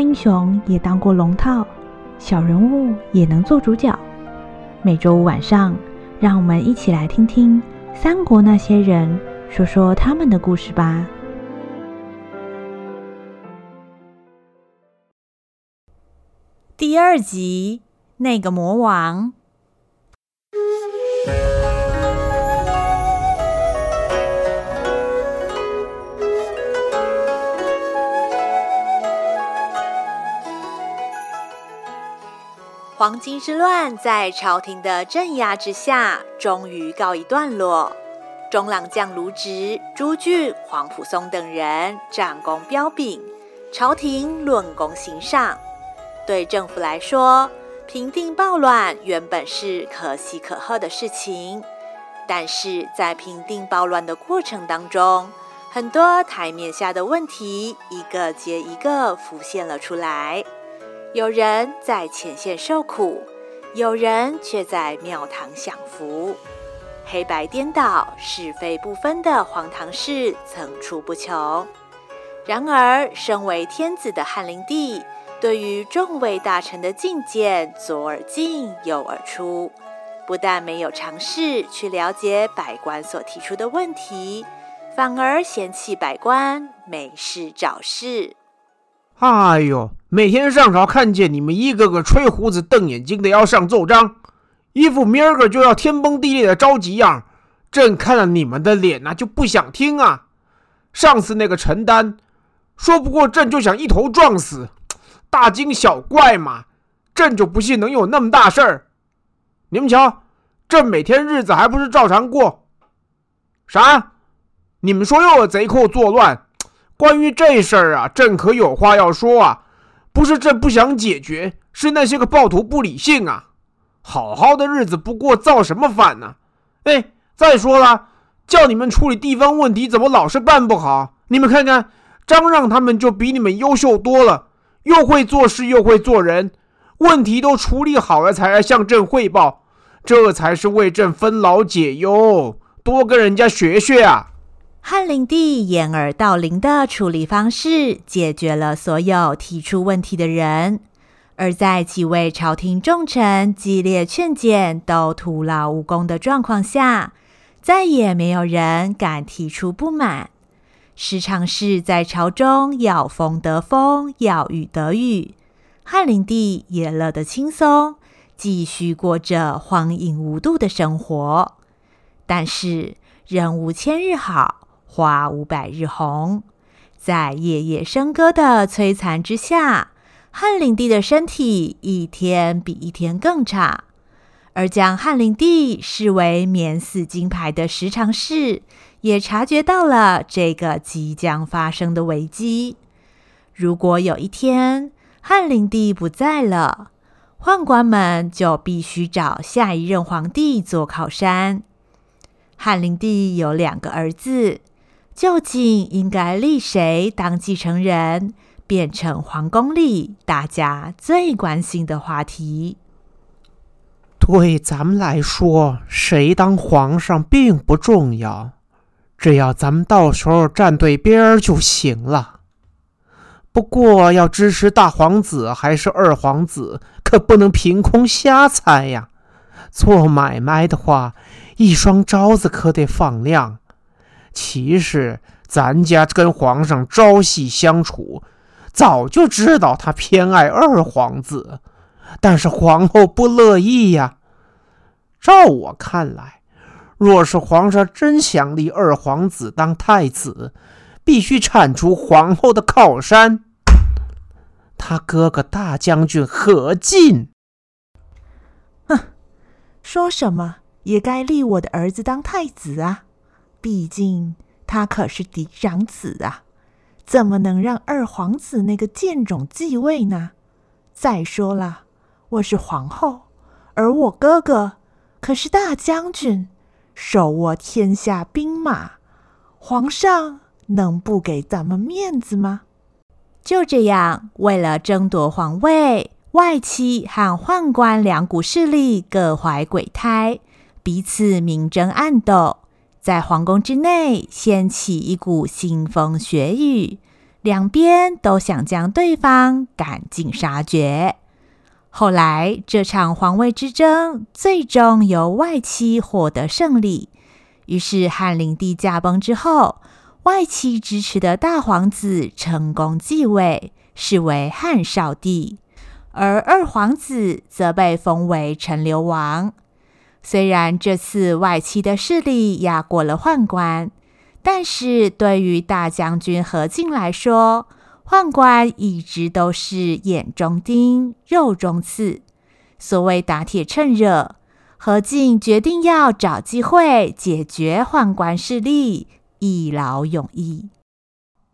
英雄也当过龙套，小人物也能做主角。每周五晚上，让我们一起来听听三国那些人说说他们的故事吧。第二集，那个魔王。黄巾之乱在朝廷的镇压之下，终于告一段落。中郎将卢植、朱俊、黄甫松等人战功彪炳，朝廷论功行赏。对政府来说，平定暴乱原本是可喜可贺的事情，但是在平定暴乱的过程当中，很多台面下的问题一个接一个浮现了出来。有人在前线受苦，有人却在庙堂享福，黑白颠倒、是非不分的荒唐事层出不穷。然而，身为天子的汉灵帝，对于众位大臣的进谏左耳进右耳出，不但没有尝试去了解百官所提出的问题，反而嫌弃百官没事找事。哎呦！每天上朝看见你们一个个吹胡子瞪眼睛的要上奏章，一副明儿个就要天崩地裂的着急样，朕看了你们的脸呐、就不想听啊。上次那个陈丹说不过朕就想一头撞死，大惊小怪嘛，朕就不信能有那么大事儿。你们瞧，朕每天日子还不是照常过？啥？你们说又有贼寇作乱？关于这事儿啊，朕可有话要说啊。不是朕不想解决，是那些个暴徒不理性啊！好好的日子不过，造什么反呢？哎，再说了，叫你们处理地方问题，怎么老是办不好？你们看看，张让他们就比你们优秀多了，又会做事又会做人，问题都处理好了才来向朕汇报，这才是为朕分劳解忧，多跟人家学学啊！汉灵帝掩耳盗铃的处理方式，解决了所有提出问题的人；而在几位朝廷重臣激烈劝谏都徒劳无功的状况下，再也没有人敢提出不满。时常是在朝中要风得风，要雨得雨，汉灵帝也乐得轻松，继续过着荒淫无度的生活。但是人无千日好。花无百日红，在夜夜笙歌的摧残之下，汉灵帝的身体一天比一天更差。而将汉灵帝视为免死金牌的十常侍，也察觉到了这个即将发生的危机。如果有一天汉灵帝不在了，宦官们就必须找下一任皇帝做靠山。汉灵帝有两个儿子。究竟应该立谁当继承人，变成皇宫里大家最关心的话题。对咱们来说，谁当皇上并不重要，只要咱们到时候站对边儿就行了。不过，要支持大皇子还是二皇子，可不能凭空瞎猜呀。做买卖的话，一双招子可得放亮。其实咱家跟皇上朝夕相处，早就知道他偏爱二皇子，但是皇后不乐意呀。照我看来，若是皇上真想立二皇子当太子，必须铲除皇后的靠山，他哥哥大将军何进。哼，说什么也该立我的儿子当太子啊。毕竟他可是嫡长子啊，怎么能让二皇子那个贱种继位呢？再说了，我是皇后，而我哥哥可是大将军，手握天下兵马，皇上能不给咱们面子吗？就这样，为了争夺皇位，外戚和宦官两股势力各怀鬼胎，彼此明争暗斗。在皇宫之内掀起一股腥风血雨，两边都想将对方赶尽杀绝。后来，这场皇位之争最终由外戚获得胜利。于是，汉灵帝驾崩之后，外戚支持的大皇子成功继位，是为汉少帝，而二皇子则被封为陈留王。虽然这次外戚的势力压过了宦官，但是对于大将军何进来说，宦官一直都是眼中钉、肉中刺。所谓打铁趁热，何进决定要找机会解决宦官势力，一劳永逸。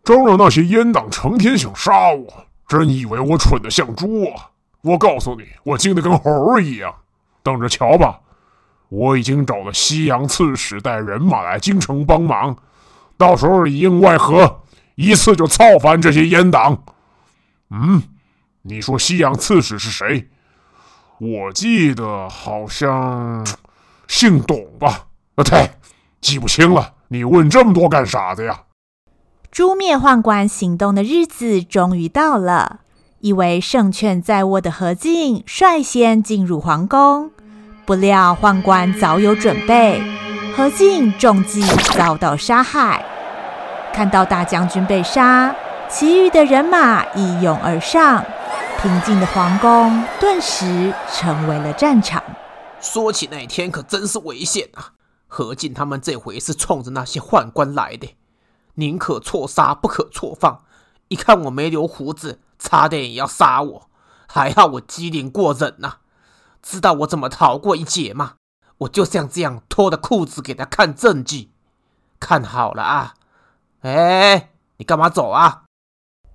招惹那些阉党成天想杀我，真以为我蠢得像猪啊！我告诉你，我精得跟猴儿一样。等着瞧吧！我已经找了西洋刺史带人马来京城帮忙，到时候里应外合。一次就操翻这些阉党。嗯，你说西洋刺史是谁？我记得好像姓董吧？啊，对，记不清了。你问这么多干啥的呀？诛灭宦官行动的日子终于到了。以为胜券在握的何进率先进入皇宫，不料宦官早有准备，何进中计遭到杀害。看到大将军被杀，其余的人马一拥而上，平静的皇宫顿时成为了战场。说起那天，可真是危险啊！何进他们这回是冲着那些宦官来的，宁可错杀，不可错放。一看我没留胡子，差点也要杀我，还好我机灵过人呐、知道我怎么逃过一劫吗？我就像这样脱了裤子给他看证据，看好了啊！哎，你干嘛走啊？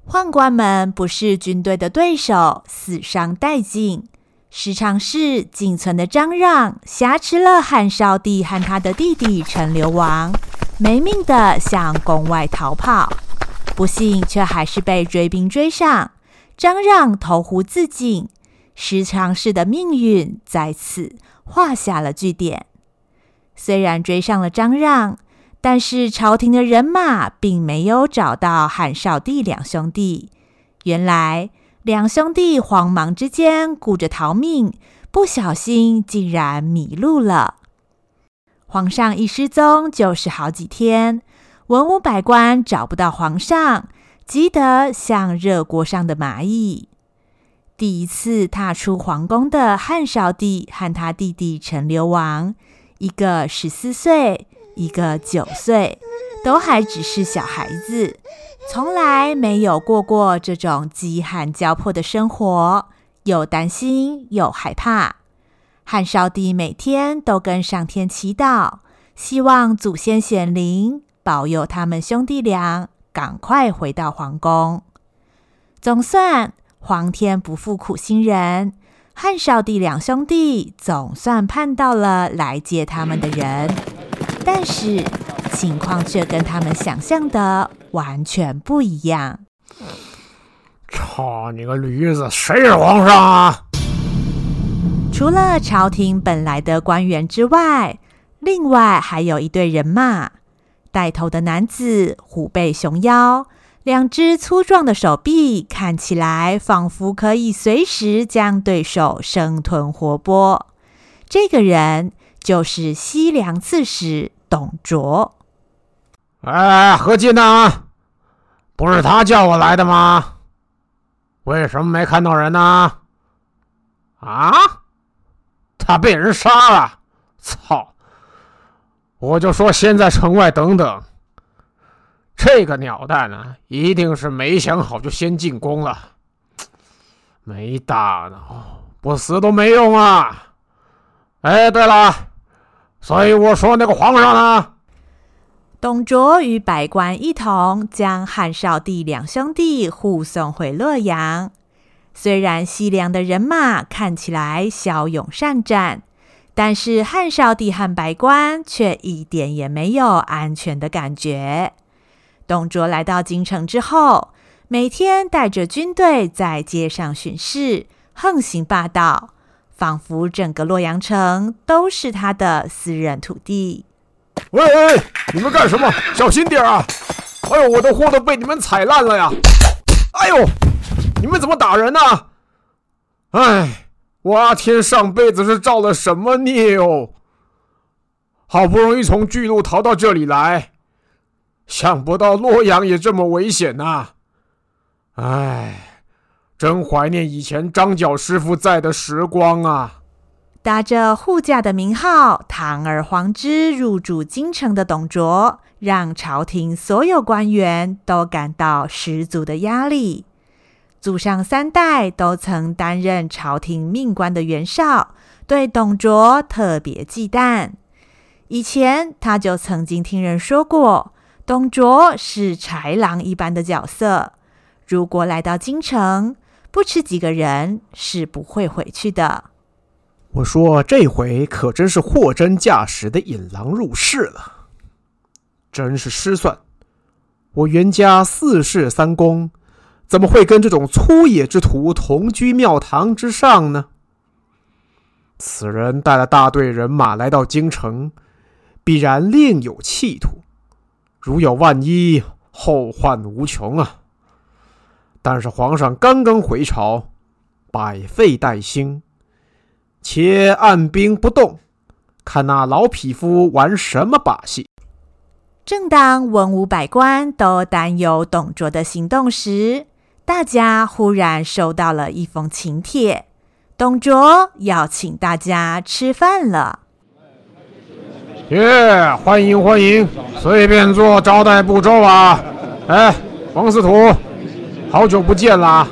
宦官们不是军队的对手，死伤殆尽。时常是仅存的张让挟持了汉少帝和他的弟弟陈留王，没命的向宫外逃跑，不幸却还是被追兵追上。张让投湖自尽，十常侍的命运在此画下了句点。虽然追上了张让。但是朝廷的人马并没有找到汉少帝两兄弟。原来两兄弟慌忙之间顾着逃命，不小心竟然迷路了。皇上一失踪就是好几天，文武百官找不到皇上，急得像热锅上的蚂蚁。第一次踏出皇宫的汉少帝和他弟弟陈留王，一个十四岁。一个九岁，都还只是小孩子，从来没有过过这种饥寒交迫的生活，又担心又害怕。汉少帝每天都跟上天祈祷，希望祖先显灵保佑他们兄弟俩赶快回到皇宫。总算皇天不负苦心人，汉少帝两兄弟总算盼到了来接他们的人。但是情况却跟他们想象的完全不一样。操你个驴子，谁是皇上啊？除了朝廷本来的官员之外，另外还有一队人马，带头的男子虎背熊腰，两只粗壮的手臂看起来仿佛可以随时将对手生吞活剥。这个人。就是西凉刺史董卓。哎，何进呢，不是他叫我来的吗？为什么没看到人呢？啊，他被人杀了！操！我就说先在城外等等。这个鸟蛋呢，一定是没想好就先进宫了。没大脑，不死都没用啊！哎，对了。所以我说那个皇上呢？董卓与百官一同将汉少帝两兄弟护送回洛阳。虽然西凉的人马看起来骁勇善战，但是汉少帝和百官却一点也没有安全的感觉。董卓来到京城之后，每天带着军队在街上巡视，横行霸道。仿佛整个洛阳城都是他的私人土地。喂喂，你们干什么？小心点啊！哎呦，我的货都被你们踩烂了呀！哎呦，你们怎么打人呢？哎，我阿天上辈子是造了什么孽哦？好不容易从巨鹿逃到这里来，想不到洛阳也这么危险呐！哎，真怀念以前张角师傅在的时光啊！打着护驾的名号，堂而皇之入主京城的董卓，让朝廷所有官员都感到十足的压力。祖上三代都曾担任朝廷命官的袁绍，对董卓特别忌惮。以前他就曾经听人说过，董卓是豺狼一般的角色，如果来到京城，不吃几个人是不会回去的。我说这回可真是货真价实的引狼入室了，真是失算！我袁家四世三公。怎么会跟这种粗野之徒同居庙堂之上呢？此人带了大队人马来到京城，必然另有企图。如有万一，后患无穷啊！但是皇上刚刚回朝，百废待兴，且按兵不动，看那老匹夫玩什么把戏。正当文武百官都担忧董卓的行动时，大家忽然收到了一封请帖，董卓要请大家吃饭了。耶，欢迎欢迎，随便做招待步骤啊！哎，王司徒，好久不见啦！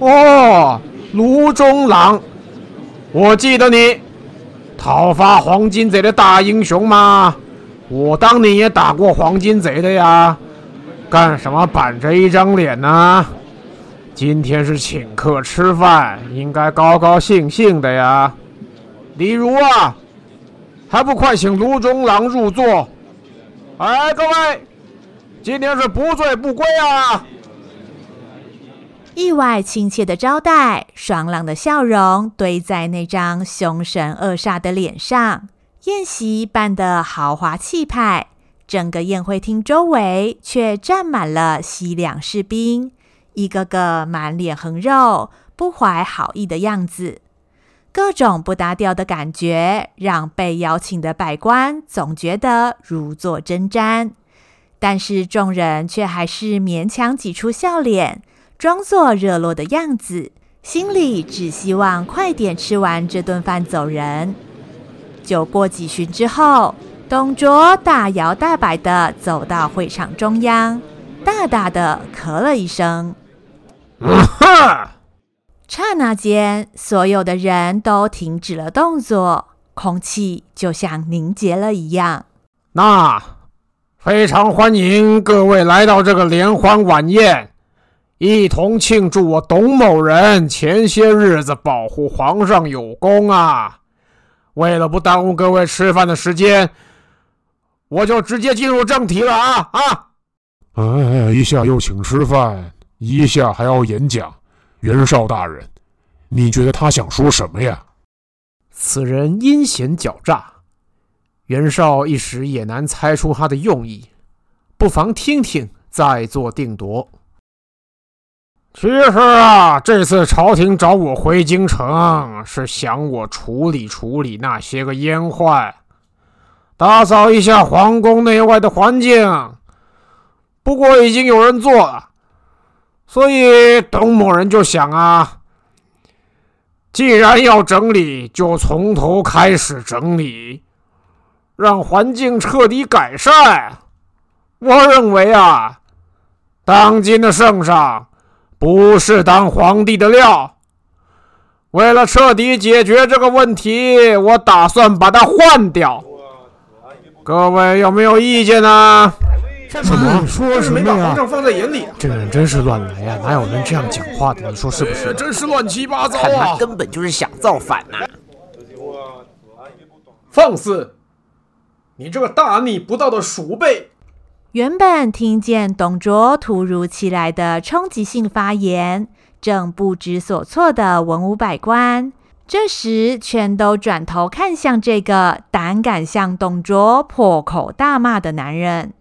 哦，卢中郎，我记得你，讨伐黄巾贼的大英雄吗，我当年也打过黄巾贼的呀。干什么板着一张脸呢？今天是请客吃饭，应该高高兴兴的呀。李儒啊，还不快请卢中郎入座！哎，各位，今天是不醉不归啊！意外亲切的招待，爽朗的笑容堆在那张凶神恶煞的脸上，宴席办得豪华气派。整个宴会厅周围却站满了西凉士兵，一个个满脸横肉、不怀好意的样子，各种不搭调的感觉，让被邀请的百官总觉得如坐针毡。但是众人却还是勉强挤出笑脸，装作热络的样子，心里只希望快点吃完这顿饭走人。酒过几巡之后。董卓大摇大摆地走到会场中央，大大的咳了一声。哈！刹那间，所有的人都停止了动作，空气就像凝结了一样。那非常欢迎各位来到这个联欢晚宴，一同庆祝我董某人前些日子保护皇上有功啊！为了不耽误各位吃饭的时间。我就直接进入正题了啊啊！哎，一下又请吃饭，一下还要演讲。袁绍大人，你觉得他想说什么呀？此人阴险狡诈，袁绍一时也难猜出他的用意，不妨听听，再做定夺。其实啊，这次朝廷找我回京城，是想我处理处理那些个阉宦。打扫一下皇宫内外的环境，不过已经有人做了，所以董某人就想啊，既然要整理，就从头开始整理，让环境彻底改善。我认为啊，当今的圣上不是当皇帝的料。为了彻底解决这个问题，我打算把它换掉。各位有没有意见呢、什么？说什么呀？皇上放在眼里、啊，这个人真是乱来呀、啊！哪有人这样讲话的？你说是不是？真是乱七八糟啊！看他根本就是想造反呐、啊！放肆！你这个大逆不道的鼠辈！原本听见董卓突如其来的冲击性发言，正不知所措的文武百官。这时，全都转头看向这个胆敢向董卓破口大骂的男人。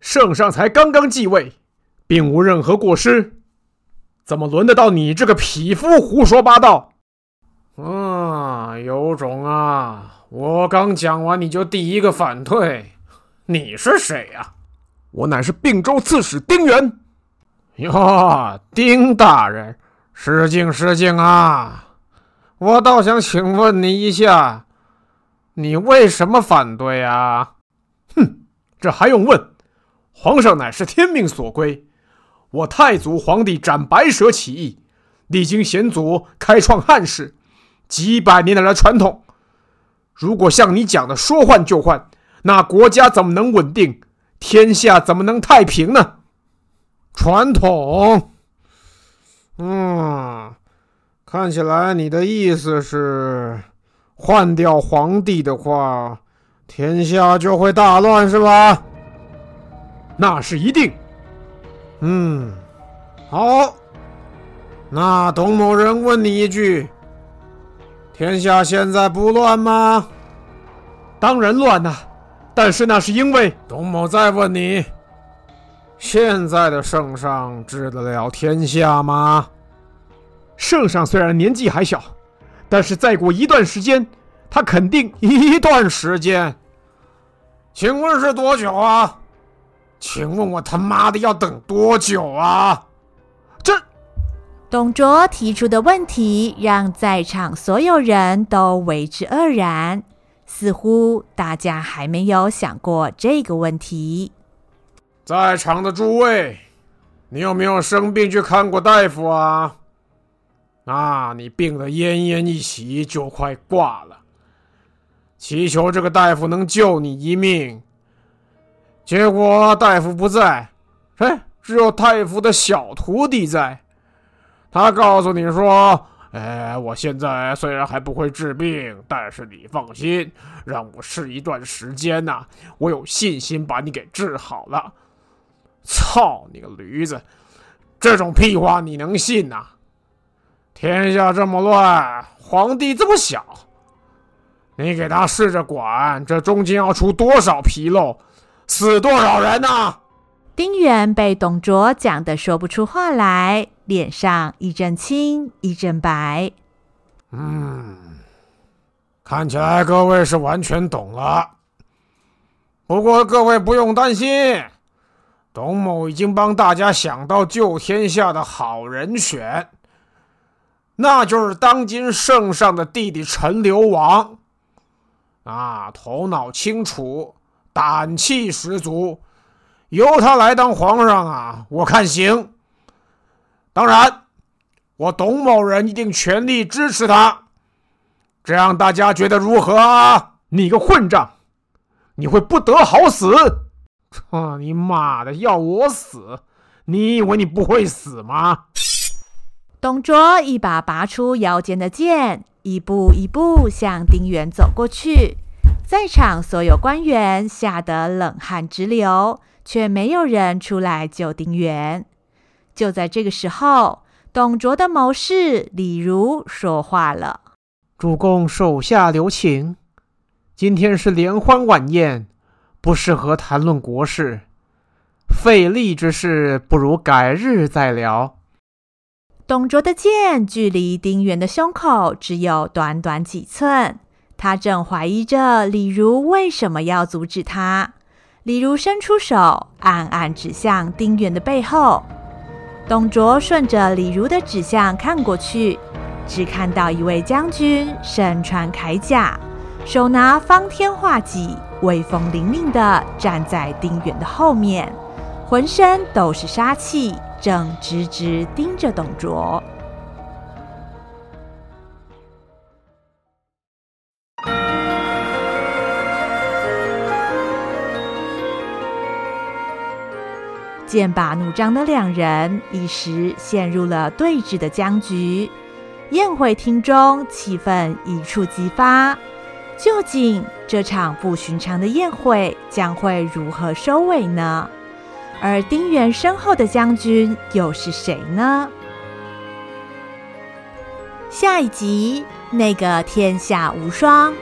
圣上才刚刚继位，并无任何过失，怎么轮得到你这个匹夫胡说八道？啊，有种啊！我刚讲完，你就第一个反对。你是谁呀？我乃是并州刺史丁原。哟，丁大人，失敬失敬啊！我倒想请问你一下，你为什么反对啊？哼，这还用问？皇上乃是天命所归，我太祖皇帝斩白蛇起义，历经险阻开创汉室，几百年来的传统。如果像你讲的说换就换，那国家怎么能稳定？天下怎么能太平呢？传统，嗯，看起来你的意思是，换掉皇帝的话，天下就会大乱，是吧？那是一定。嗯，好，那董某人问你一句：天下现在不乱吗？当然乱呐，但是那是因为董某再问你。现在的圣上治得了天下吗？圣上虽然年纪还小，但是再过一段时间，他肯定一段时间。请问是多久啊？请问我他妈的要等多久啊？这董卓提出的问题让在场所有人都为之愕然，似乎大家还没有想过这个问题。在场的诸位，你有没有生病去看过大夫啊？啊，你病得奄奄一息，就快挂了，祈求这个大夫能救你一命。结果大夫不在，哎，只有太夫的小徒弟在。他告诉你说：“哎，我现在虽然还不会治病，但是你放心，让我试一段时间呐，我有信心把你给治好了。”操你个驴子！这种屁话你能信呐、天下这么乱，皇帝这么小，你给他试着管，这中间要出多少纰漏，死多少人呐、啊？丁原被董卓讲的说不出话来，脸上一阵青一阵白。嗯，看起来各位是完全懂了。不过各位不用担心。董某已经帮大家想到救天下的好人选，那就是当今圣上的弟弟陈留王。啊，头脑清楚，胆气十足，由他来当皇上啊，我看行。当然，我董某人一定全力支持他。这样大家觉得如何啊？你个混账，你会不得好死！操你妈的！要我死？你以为你不会死吗？董卓一把拔出腰间的剑，一步一步向丁原走过去。在场所有官员吓得冷汗直流，却没有人出来救丁原。就在这个时候，董卓的谋士李儒说话了：“主公，手下留情，今天是联欢晚宴。”不适合谈论国事，费力之事不如改日再聊。董卓的剑距离丁原的胸口只有短短几寸，他正怀疑着李儒为什么要阻止他。李儒伸出手，暗暗指向丁原的背后。董卓顺着李儒的指向看过去，只看到一位将军身穿铠甲，手拿方天画戟。威风凛凛地站在丁原的后面，浑身都是杀气，正直直盯着董卓。剑拔弩张的两人一时陷入了对峙的僵局，宴会厅中气氛一触即发。究竟这场不寻常的宴会将会如何收尾呢？而丁原身后的将军又是谁呢？下一集，那个天下无双。